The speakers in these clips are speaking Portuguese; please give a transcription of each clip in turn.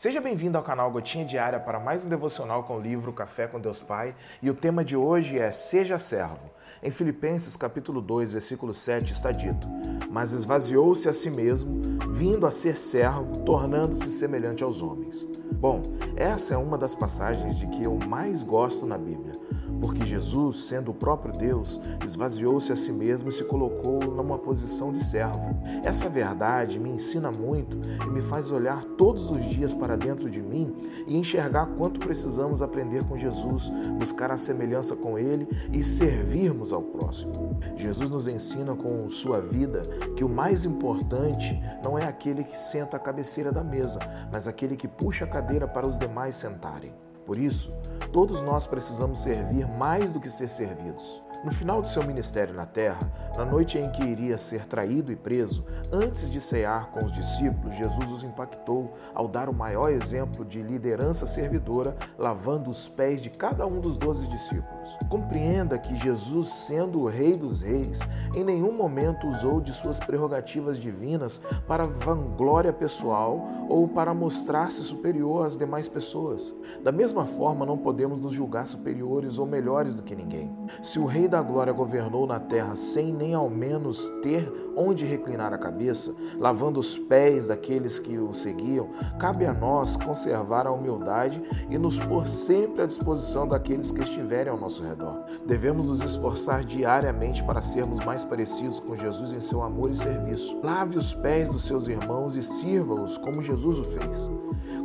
Seja bem-vindo ao canal Gotinha Diária para mais um devocional com o livro Café com Deus Pai. E o tema de hoje é Seja Servo. Em Filipenses capítulo 2, versículo 7 está dito: Mas esvaziou-se a si mesmo, vindo a ser servo, tornando-se semelhante aos homens. Bom, essa é uma das passagens de que eu mais gosto na Bíblia porque Jesus, sendo o próprio Deus, esvaziou-se a si mesmo e se colocou numa posição de servo. Essa verdade me ensina muito e me faz olhar todos os dias para dentro de mim e enxergar quanto precisamos aprender com Jesus, buscar a semelhança com Ele e servirmos ao próximo. Jesus nos ensina com sua vida que o mais importante não é aquele que senta à cabeceira da mesa, mas aquele que puxa a cadeira para os demais sentarem. Por isso, todos nós precisamos servir mais do que ser servidos. No final de seu ministério na terra, na noite em que iria ser traído e preso, antes de cear com os discípulos, Jesus os impactou ao dar o maior exemplo de liderança servidora, lavando os pés de cada um dos doze discípulos. Compreenda que Jesus, sendo o Rei dos Reis, em nenhum momento usou de suas prerrogativas divinas para vanglória pessoal ou para mostrar-se superior às demais pessoas. Da mesma forma, não podemos nos julgar superiores ou melhores do que ninguém. Se o Rei da Glória governou na terra sem nem ao menos ter onde reclinar a cabeça, lavando os pés daqueles que o seguiam, cabe a nós conservar a humildade e nos pôr sempre à disposição daqueles que estiverem ao nosso redor. Devemos nos esforçar diariamente para sermos mais parecidos com Jesus em seu amor e serviço. Lave os pés dos seus irmãos e sirva-os como Jesus o fez.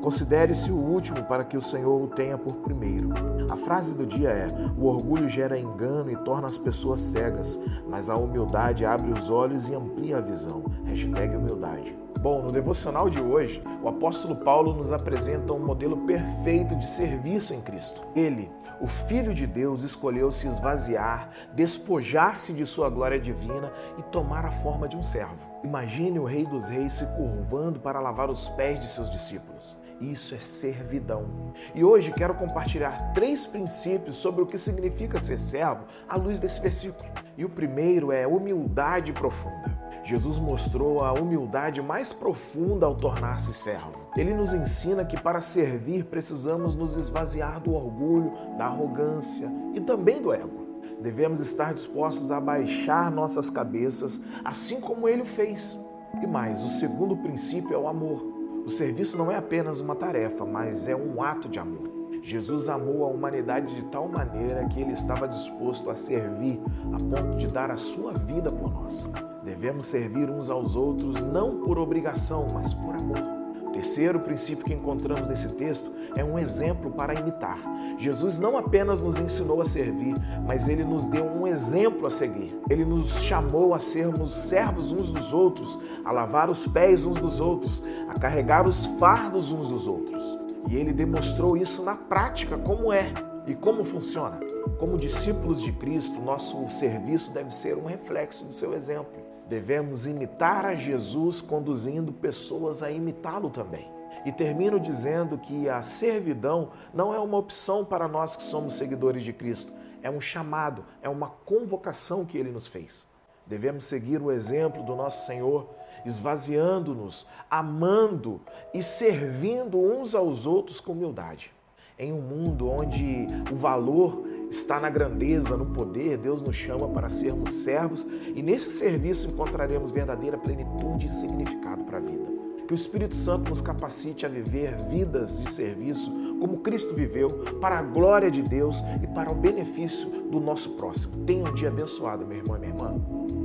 Considere-se o último para que o Senhor o tenha por primeiro. A frase do dia é: O orgulho gera engano e torna as pessoas cegas, mas a humildade abre os olhos e amplia a visão. Hashtag humildade. Bom, no devocional de hoje, o apóstolo Paulo nos apresenta um modelo perfeito de serviço em Cristo. Ele, o Filho de Deus, escolheu se esvaziar, despojar-se de sua glória divina e tomar a forma de um servo. Imagine o Rei dos Reis se curvando para lavar os pés de seus discípulos. Isso é servidão. E hoje quero compartilhar três princípios sobre o que significa ser servo à luz desse versículo. E o primeiro é humildade profunda. Jesus mostrou a humildade mais profunda ao tornar-se servo. Ele nos ensina que para servir precisamos nos esvaziar do orgulho, da arrogância e também do ego. Devemos estar dispostos a baixar nossas cabeças, assim como ele o fez. E mais, o segundo princípio é o amor. O serviço não é apenas uma tarefa, mas é um ato de amor. Jesus amou a humanidade de tal maneira que ele estava disposto a servir a ponto de dar a sua vida por nós. Devemos servir uns aos outros não por obrigação, mas por amor terceiro princípio que encontramos nesse texto é um exemplo para imitar. Jesus não apenas nos ensinou a servir, mas ele nos deu um exemplo a seguir. Ele nos chamou a sermos servos uns dos outros, a lavar os pés uns dos outros, a carregar os fardos uns dos outros. E ele demonstrou isso na prática, como é e como funciona. Como discípulos de Cristo, nosso serviço deve ser um reflexo do seu exemplo. Devemos imitar a Jesus, conduzindo pessoas a imitá-lo também. E termino dizendo que a servidão não é uma opção para nós que somos seguidores de Cristo, é um chamado, é uma convocação que ele nos fez. Devemos seguir o exemplo do nosso Senhor, esvaziando-nos, amando e servindo uns aos outros com humildade. Em um mundo onde o valor está na grandeza, no poder, Deus nos chama para sermos servos e nesse serviço encontraremos verdadeira plenitude e significado para a vida. Que o Espírito Santo nos capacite a viver vidas de serviço como Cristo viveu, para a glória de Deus e para o benefício do nosso próximo. Tenha um dia abençoado, meu irmão e minha irmã.